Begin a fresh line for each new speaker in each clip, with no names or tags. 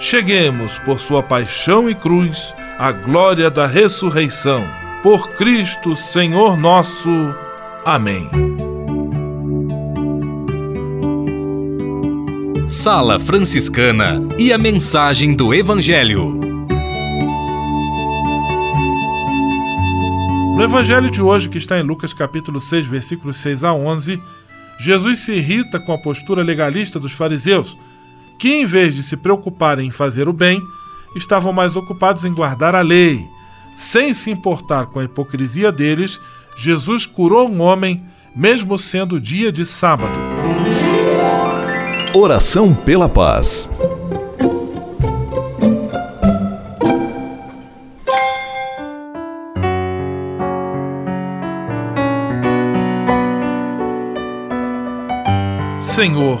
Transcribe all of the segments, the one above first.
cheguemos, por sua paixão e cruz, à glória da ressurreição. Por Cristo, Senhor nosso. Amém.
Sala Franciscana e a mensagem do Evangelho.
No evangelho de hoje, que está em Lucas capítulo 6, versículos 6 a 11, Jesus se irrita com a postura legalista dos fariseus, que em vez de se preocuparem em fazer o bem, estavam mais ocupados em guardar a lei. Sem se importar com a hipocrisia deles, Jesus curou um homem, mesmo sendo dia de sábado.
Oração pela paz.
Senhor,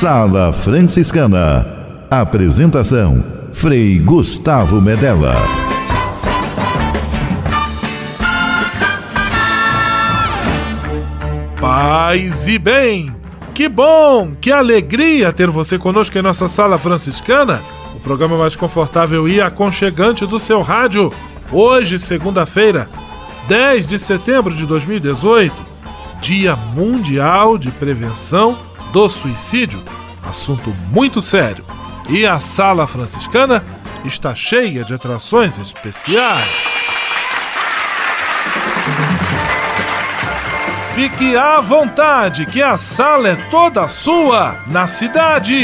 Sala Franciscana. Apresentação: Frei Gustavo Medella.
Paz e bem! Que bom, que alegria ter você conosco em nossa Sala Franciscana, o programa mais confortável e aconchegante do seu rádio. Hoje, segunda-feira, 10 de setembro de 2018, Dia Mundial de Prevenção do suicídio, assunto muito sério. E a sala franciscana está cheia de atrações especiais. Fique à vontade, que a sala é toda sua, na cidade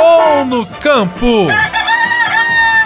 ou no campo.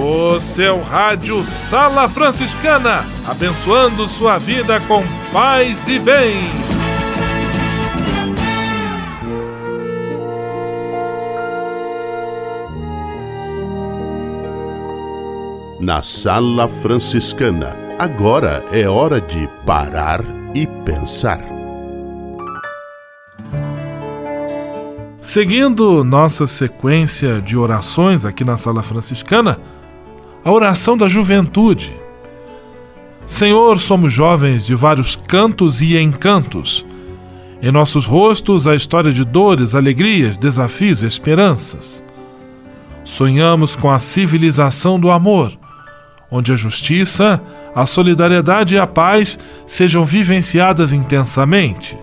O seu rádio Sala Franciscana, abençoando sua vida com paz e bem.
Na Sala Franciscana, agora é hora de parar e pensar.
Seguindo nossa sequência de orações aqui na Sala Franciscana, a oração da juventude. Senhor, somos jovens de vários cantos e encantos. Em nossos rostos a história de dores, alegrias, desafios e esperanças. Sonhamos com a civilização do amor, onde a justiça, a solidariedade e a paz sejam vivenciadas intensamente.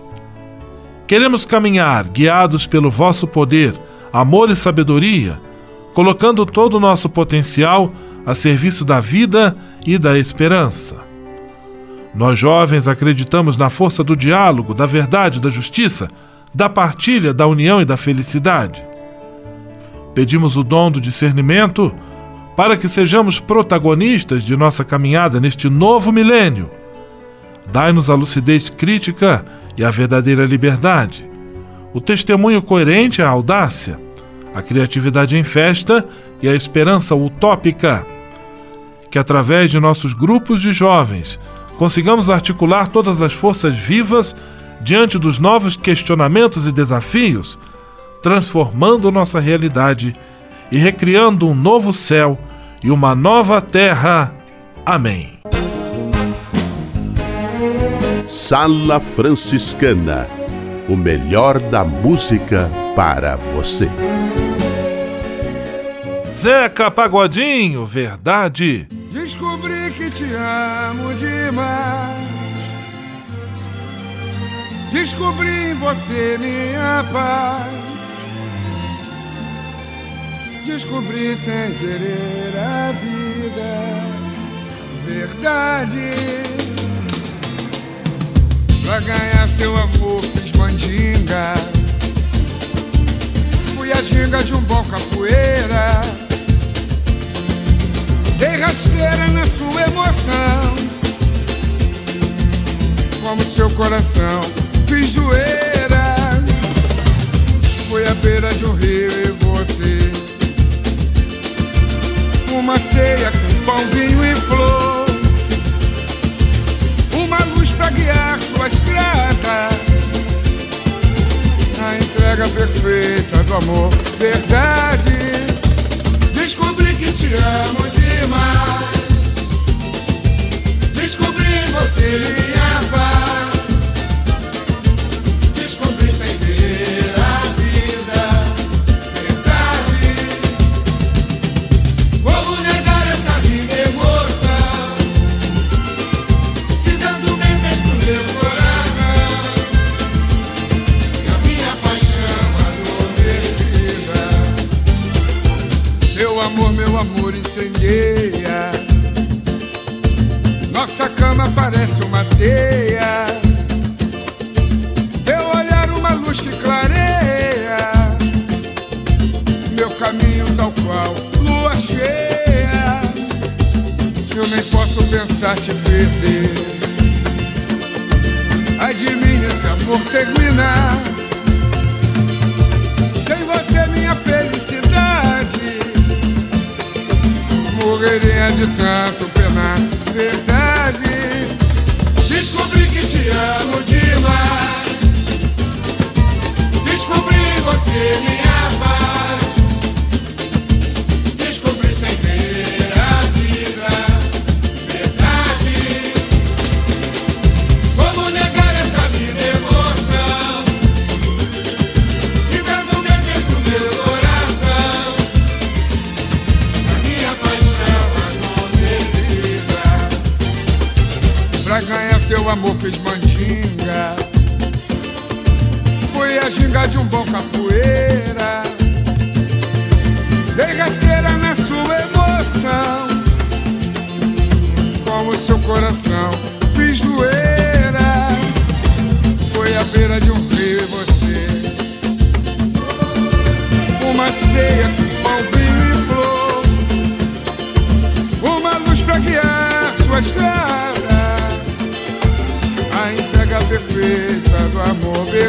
Queremos caminhar guiados pelo vosso poder, amor e sabedoria, colocando todo o nosso potencial a serviço da vida e da esperança. Nós jovens acreditamos na força do diálogo, da verdade, da justiça, da partilha, da união e da felicidade. Pedimos o dom do discernimento para que sejamos protagonistas de nossa caminhada neste novo milênio. Dai-nos a lucidez crítica e a verdadeira liberdade, o testemunho coerente à audácia, a criatividade em festa e a esperança utópica. Que através de nossos grupos de jovens consigamos articular todas as forças vivas diante dos novos questionamentos e desafios, transformando nossa realidade e recriando um novo céu e uma nova terra. Amém.
Sala Franciscana o melhor da música para você.
Zeca Pagodinho, verdade.
Descobri que te amo demais. Descobri em você minha paz. Descobri sem querer a vida. Verdade. Pra ganhar seu amor fiz mandinga. Fui a ginga de um bom capoeira. Dei rasteira na sua emoção. Como seu coração, fiz zoeira. Fui à beira de um rio e você. Uma ceia com pão, vinho e flor. Pensar te perder. Ai de mim, esse amor terminar. Sem você, minha felicidade morreria de tanto penar. Verdade. Descobri que te amo demais. Descobri você minha paz.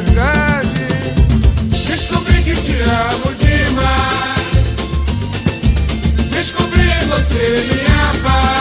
Verdade. Descobri que te amo demais. Descobri você minha paz.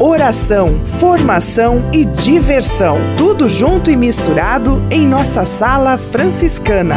Oração, formação e diversão. Tudo junto e misturado em nossa sala franciscana.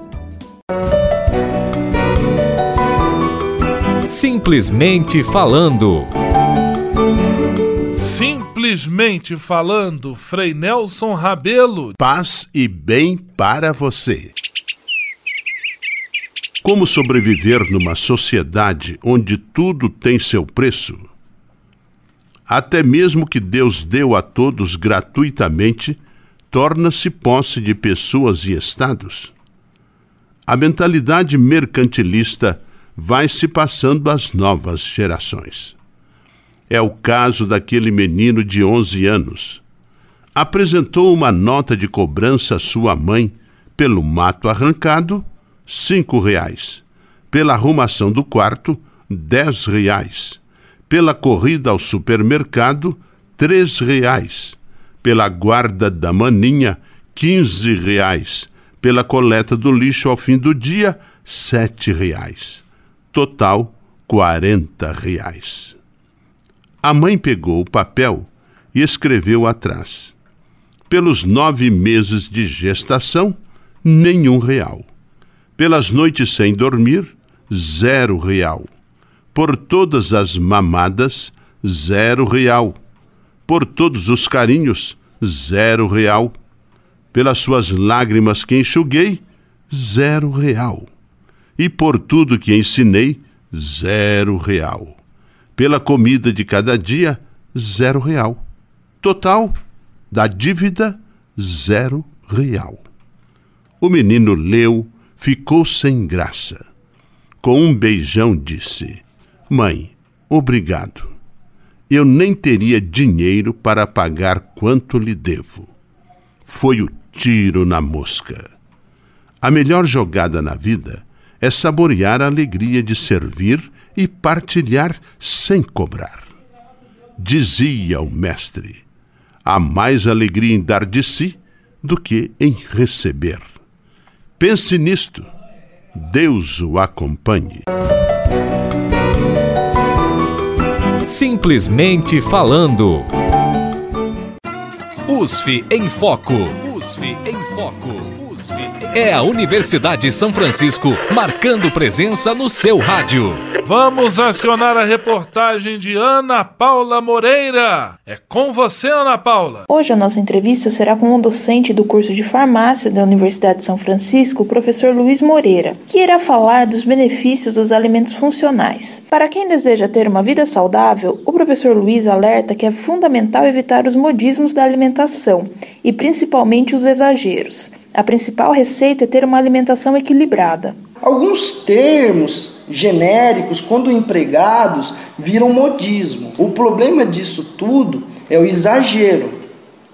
Simplesmente falando.
Simplesmente falando, Frei Nelson Rabelo.
Paz e bem para você. Como sobreviver numa sociedade onde tudo tem seu preço? Até mesmo que Deus deu a todos gratuitamente, torna-se posse de pessoas e estados. A mentalidade mercantilista vai se passando às novas gerações. É o caso daquele menino de 11 anos. Apresentou uma nota de cobrança à sua mãe pelo mato arrancado, cinco reais. Pela arrumação do quarto, dez reais. Pela corrida ao supermercado, três reais. Pela guarda da maninha, quinze reais. Pela coleta do lixo ao fim do dia, sete reais. Total, quarenta reais. A mãe pegou o papel e escreveu atrás. Pelos nove meses de gestação, nenhum real. Pelas noites sem dormir, zero real. Por todas as mamadas, zero real. Por todos os carinhos, zero real. Pelas suas lágrimas que enxuguei, zero real. E por tudo que ensinei, zero real. Pela comida de cada dia, zero real. Total da dívida, zero real. O menino leu, ficou sem graça. Com um beijão disse: Mãe, obrigado. Eu nem teria dinheiro para pagar quanto lhe devo. Foi o tiro na mosca. A melhor jogada na vida é saborear a alegria de servir e partilhar sem cobrar. Dizia o mestre:
há mais alegria em dar de si do que em receber. Pense nisto. Deus o acompanhe.
Simplesmente falando. USF em Foco. USF em Foco. É a Universidade de São Francisco marcando presença no seu rádio.
Vamos acionar a reportagem de Ana Paula Moreira. É com você, Ana Paula.
Hoje a nossa entrevista será com um docente do curso de farmácia da Universidade de São Francisco, o professor Luiz Moreira, que irá falar dos benefícios dos alimentos funcionais. Para quem deseja ter uma vida saudável, o professor Luiz alerta que é fundamental evitar os modismos da alimentação e principalmente os exageros. A principal receita é ter uma alimentação equilibrada.
Alguns termos genéricos, quando empregados, viram modismo. O problema disso tudo é o exagero,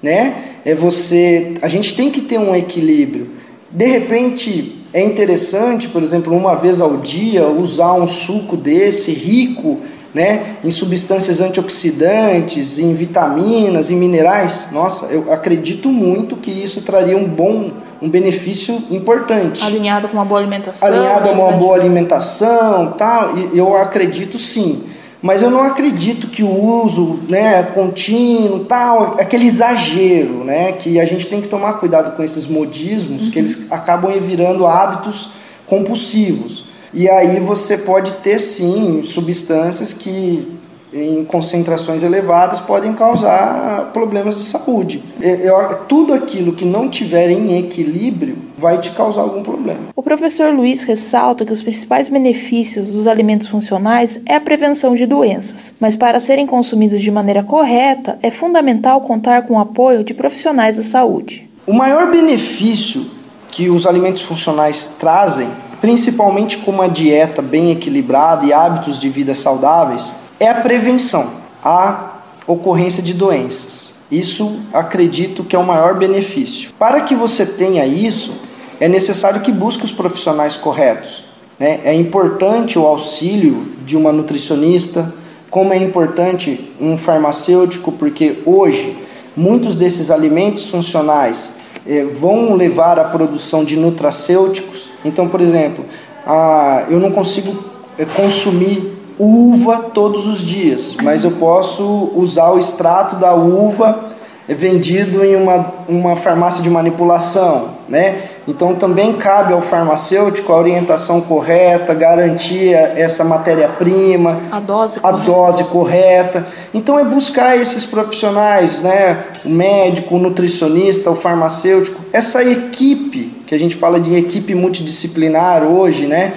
né? É você, a gente tem que ter um equilíbrio. De repente, é interessante, por exemplo, uma vez ao dia usar um suco desse rico, né, em substâncias antioxidantes, em vitaminas, em minerais. Nossa, eu acredito muito que isso traria um bom um benefício importante.
Alinhado com uma boa alimentação.
Alinhado com uma boa alimentação, tal, eu acredito sim. Mas eu não acredito que o uso, né, contínuo, tal, aquele exagero, né, que a gente tem que tomar cuidado com esses modismos, uhum. que eles acabam virando hábitos compulsivos. E aí você pode ter sim substâncias que em concentrações elevadas podem causar problemas de saúde. Eu, tudo aquilo que não tiver em equilíbrio vai te causar algum problema.
O professor Luiz ressalta que os principais benefícios dos alimentos funcionais é a prevenção de doenças, mas para serem consumidos de maneira correta é fundamental contar com o apoio de profissionais da saúde.
O maior benefício que os alimentos funcionais trazem, principalmente com uma dieta bem equilibrada e hábitos de vida saudáveis, é a prevenção à ocorrência de doenças. Isso acredito que é o maior benefício. Para que você tenha isso, é necessário que busque os profissionais corretos. Né? É importante o auxílio de uma nutricionista, como é importante um farmacêutico, porque hoje muitos desses alimentos funcionais eh, vão levar à produção de nutracêuticos. Então, por exemplo, ah, eu não consigo eh, consumir uva todos os dias, mas eu posso usar o extrato da uva vendido em uma, uma farmácia de manipulação, né? Então também cabe ao farmacêutico a orientação correta, garantir essa matéria-prima,
a, dose,
a correta. dose correta. Então é buscar esses profissionais, né? O médico, o nutricionista, o farmacêutico, essa equipe que a gente fala de equipe multidisciplinar hoje, né?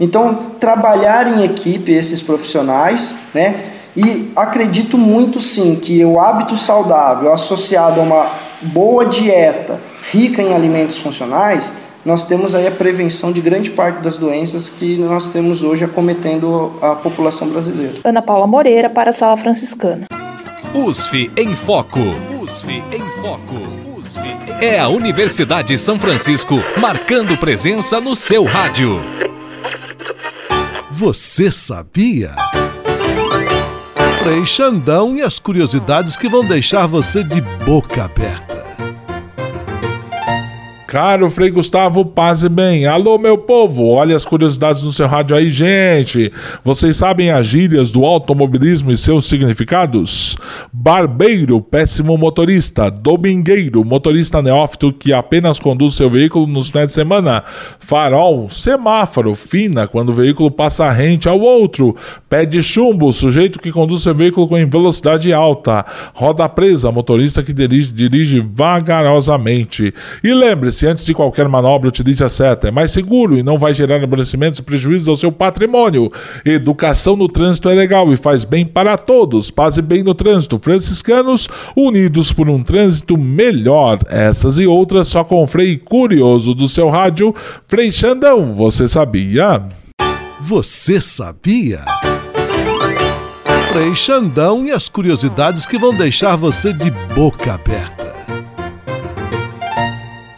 Então, trabalhar em equipe esses profissionais, né? E acredito muito sim que o hábito saudável associado a uma boa dieta rica em alimentos funcionais, nós temos aí a prevenção de grande parte das doenças que nós temos hoje acometendo a população brasileira.
Ana Paula Moreira para a Sala Franciscana.
USF em Foco. USF em Foco. USF é a Universidade de São Francisco marcando presença no seu rádio.
Você sabia? Frei Xandão e as curiosidades que vão deixar você de boca aberta.
Caro Frei Gustavo, paz e bem. Alô, meu povo, olha as curiosidades do seu rádio aí, gente. Vocês sabem as gírias do automobilismo e seus significados? Barbeiro, péssimo motorista. Domingueiro, motorista neófito que apenas conduz seu veículo nos finais de semana. Farol, semáforo, fina, quando o veículo passa rente ao outro. Pé de chumbo, sujeito que conduz seu veículo com velocidade alta. Roda presa, motorista que dirige, dirige vagarosamente. E lembre-se, se antes de qualquer manobra utilize a seta. É mais seguro e não vai gerar aborrecimentos e prejuízos ao seu patrimônio. Educação no trânsito é legal e faz bem para todos. Paz e bem no trânsito. Franciscanos unidos por um trânsito melhor. Essas e outras só com o Frei Curioso do seu rádio. Frei Xandão, você sabia?
Você sabia? Frei Xandão e as curiosidades que vão deixar você de boca aberta.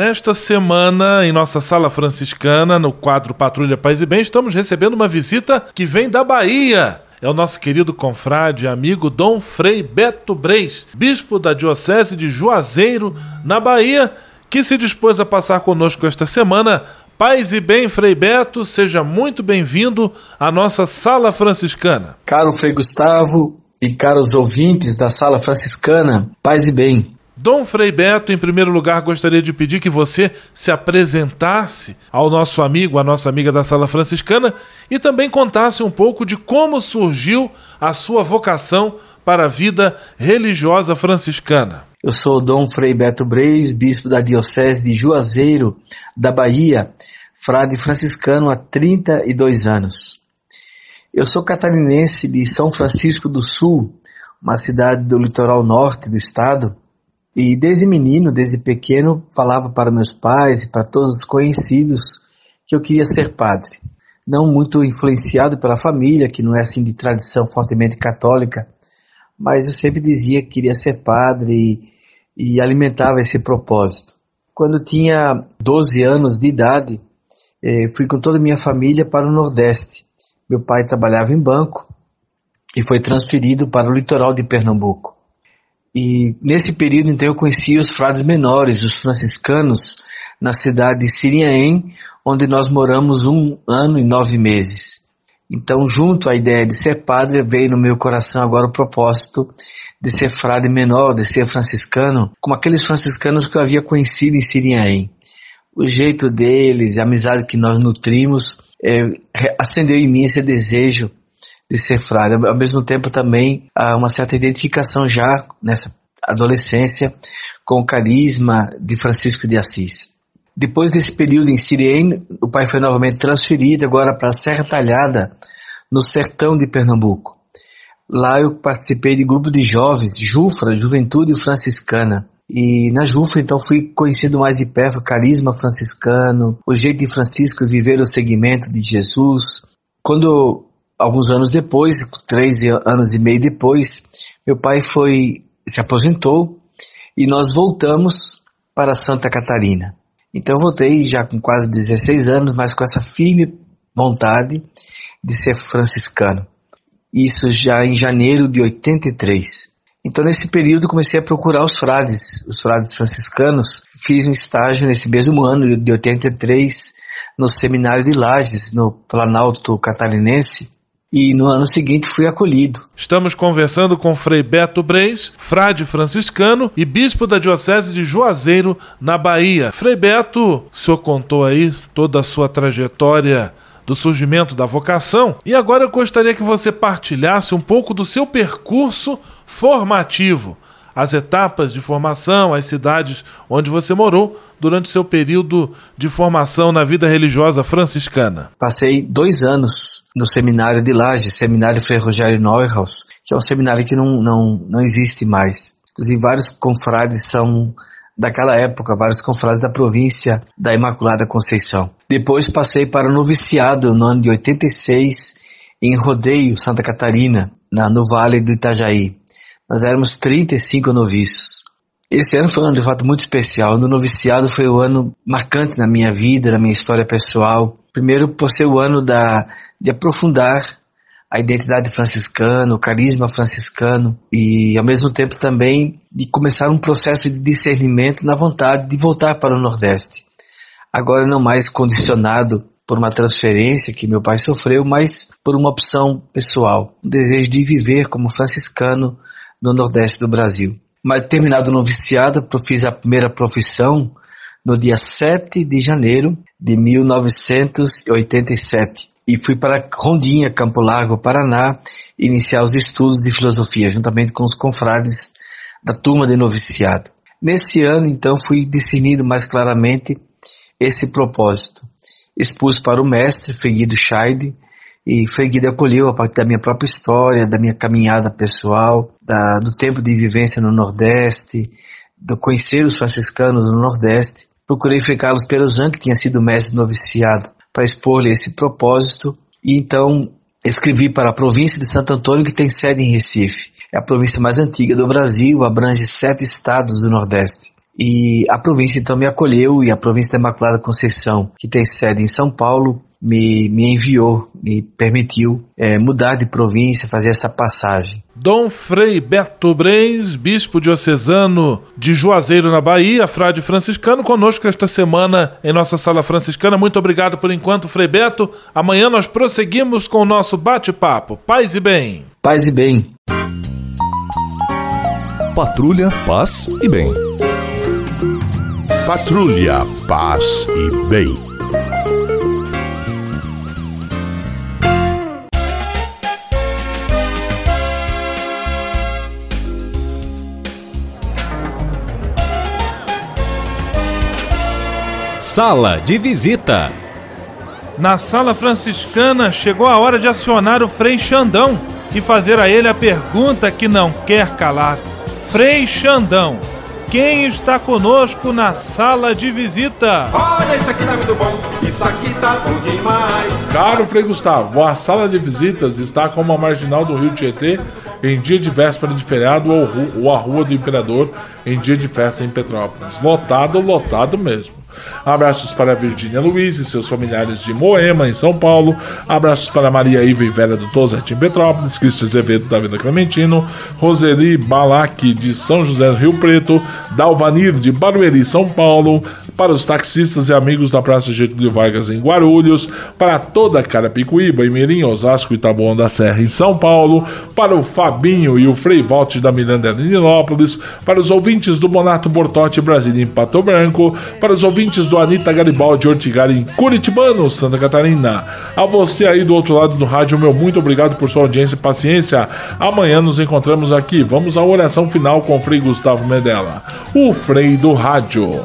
Nesta semana, em nossa sala franciscana, no quadro Patrulha Paz e Bem, estamos recebendo uma visita que vem da Bahia. É o nosso querido confrade e amigo Dom Frei Beto Breis, bispo da Diocese de Juazeiro, na Bahia, que se dispôs a passar conosco esta semana. Paz e bem, Frei Beto, seja muito bem-vindo à nossa sala franciscana.
Caro Frei Gustavo e caros ouvintes da sala franciscana, paz e bem.
Dom Frei Beto, em primeiro lugar, gostaria de pedir que você se apresentasse ao nosso amigo, à nossa amiga da Sala Franciscana e também contasse um pouco de como surgiu a sua vocação para a vida religiosa franciscana.
Eu sou Dom Frei Beto Breis, bispo da Diocese de Juazeiro, da Bahia, frade franciscano há 32 anos. Eu sou catarinense de São Francisco do Sul, uma cidade do litoral norte do estado, e desde menino, desde pequeno, falava para meus pais e para todos os conhecidos que eu queria ser padre. Não muito influenciado pela família, que não é assim de tradição fortemente católica, mas eu sempre dizia que queria ser padre e, e alimentava esse propósito. Quando tinha 12 anos de idade, eh, fui com toda a minha família para o Nordeste. Meu pai trabalhava em banco e foi transferido para o litoral de Pernambuco. E nesse período, então, eu conheci os frades menores, os franciscanos, na cidade de Siriaém, onde nós moramos um ano e nove meses. Então, junto à ideia de ser padre, veio no meu coração agora o propósito de ser frade menor, de ser franciscano, como aqueles franciscanos que eu havia conhecido em Siriaém. O jeito deles, a amizade que nós nutrimos, é, acendeu em mim esse desejo de ser frade. Ao mesmo tempo também há uma certa identificação já nessa adolescência com o carisma de Francisco de Assis. Depois desse período em Siriene, o pai foi novamente transferido agora para Serra Talhada, no sertão de Pernambuco. Lá eu participei de grupo de jovens, Jufra, Juventude Franciscana. E na Jufra, então, fui conhecido mais de perto o carisma franciscano, o jeito de Francisco viver o segmento de Jesus. Quando alguns anos depois, três anos e meio depois, meu pai foi se aposentou e nós voltamos para Santa Catarina. Então voltei já com quase 16 anos, mas com essa firme vontade de ser franciscano. Isso já em janeiro de 83. Então nesse período comecei a procurar os frades, os frades franciscanos. Fiz um estágio nesse mesmo ano de 83 no seminário de Lages, no Planalto Catarinense, e no ano seguinte fui acolhido.
Estamos conversando com Frei Beto Breis, frade franciscano e bispo da Diocese de Juazeiro, na Bahia. Frei Beto, o senhor contou aí toda a sua trajetória do surgimento da vocação e agora eu gostaria que você partilhasse um pouco do seu percurso formativo as etapas de formação, as cidades onde você morou durante seu período de formação na vida religiosa franciscana.
Passei dois anos no seminário de Lages, Seminário Frei Rogério Neuhaus, que é um seminário que não, não, não existe mais. Inclusive, vários confrades são daquela época, vários confrades da província da Imaculada Conceição. Depois passei para o noviciado no ano de 86 em Rodeio, Santa Catarina, na, no Vale do Itajaí. Nós éramos 35 noviços. Esse ano foi um ano de fato muito especial. O noviciado foi o ano marcante na minha vida, na minha história pessoal. Primeiro por ser o ano da, de aprofundar a identidade franciscana, o carisma franciscano e ao mesmo tempo também de começar um processo de discernimento na vontade de voltar para o Nordeste. Agora não mais condicionado por uma transferência que meu pai sofreu, mas por uma opção pessoal, o desejo de viver como franciscano no Nordeste do Brasil. Mas terminado o noviciado, fiz a primeira profissão no dia 7 de janeiro de 1987 e fui para Rondinha, Campo Largo, Paraná, iniciar os estudos de filosofia, juntamente com os confrades da turma de noviciado. Nesse ano, então, fui discernindo mais claramente esse propósito. Expus para o mestre, Freguido Scheide, e Freguido acolheu a partir da minha própria história, da minha caminhada pessoal, da, do tempo de vivência no Nordeste, do conhecer os franciscanos no Nordeste. Procurei Frei Carlos Perozan, que tinha sido mestre noviciado, para expor-lhe esse propósito e então escrevi para a província de Santo Antônio que tem sede em Recife. É a província mais antiga do Brasil, abrange sete estados do Nordeste. E a província então me acolheu e a província da Imaculada Conceição, que tem sede em São Paulo, me, me enviou, me permitiu é, mudar de província, fazer essa passagem.
Dom Frei Beto Breis, bispo diocesano de Juazeiro, na Bahia, frade franciscano, conosco esta semana em nossa sala franciscana. Muito obrigado por enquanto, Frei Beto. Amanhã nós prosseguimos com o nosso bate-papo. Paz e bem.
Paz e bem.
Patrulha, paz e bem.
Patrulha, paz e bem.
Sala de visita.
Na sala franciscana chegou a hora de acionar o Frei Xandão e fazer a ele a pergunta que não quer calar. Frei Xandão, quem está conosco na sala de visita?
Olha, isso aqui tá muito bom, isso aqui tá bom demais.
Caro Frei Gustavo, a sala de visitas está como a marginal do Rio Tietê em dia de véspera de feriado ou, ou a Rua do Imperador em dia de festa em Petrópolis. Lotado, lotado mesmo. Abraços para Virgínia Luiz e seus familiares de Moema, em São Paulo. Abraços para Maria Iva e Vera do Tozete, em Petrópolis. Cristian Azevedo, da Vila Clementino. Roseli Balac, de São José do Rio Preto. Dalvanir, de Barueri, São Paulo. Para os taxistas e amigos da Praça Getúlio Vargas, em Guarulhos. Para toda Carapicuíba, Mirim, Osasco e Taboão da Serra, em São Paulo. Para o Fabinho e o Frei Volte da Miranda, em Nilópolis. Para os ouvintes do Monato Bortote, Brasília, em Pato Branco. Para os ouvintes do Anitta Garibaldi Ortigari em Curitibano, Santa Catarina. A você aí do outro lado do rádio, meu muito obrigado por sua audiência e paciência. Amanhã nos encontramos aqui. Vamos à oração final com o Frei Gustavo Medella, o Frei do Rádio.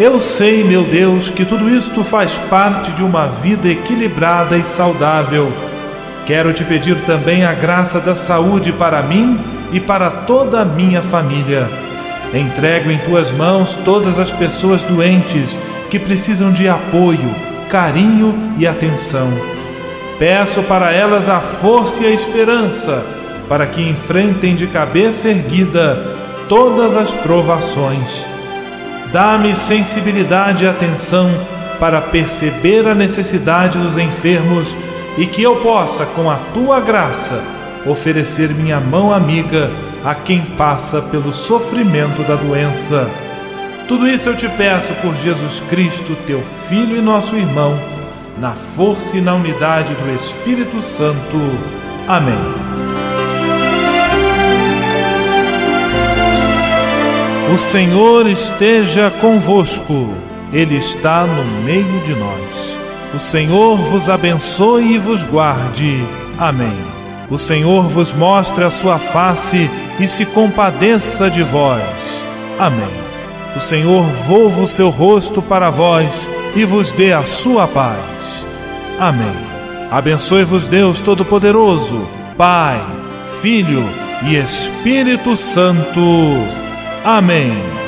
Eu sei, meu Deus, que tudo isto faz parte de uma vida equilibrada e saudável. Quero te pedir também a graça da saúde para mim e para toda a minha família. Entrego em tuas mãos todas as pessoas doentes que precisam de apoio, carinho e atenção. Peço para elas a força e a esperança para que enfrentem de cabeça erguida todas as provações. Dá-me sensibilidade e atenção para perceber a necessidade dos enfermos e que eu possa, com a tua graça, oferecer minha mão amiga a quem passa pelo sofrimento da doença. Tudo isso eu te peço por Jesus Cristo, teu Filho e nosso irmão, na força e na unidade do Espírito Santo. Amém. O Senhor esteja convosco, Ele está no meio de nós. O Senhor vos abençoe e vos guarde. Amém. O Senhor vos mostre a sua face e se compadeça de vós. Amém. O Senhor volva o seu rosto para vós e vos dê a sua paz. Amém. Abençoe-vos Deus Todo-Poderoso, Pai, Filho e Espírito Santo. Amém.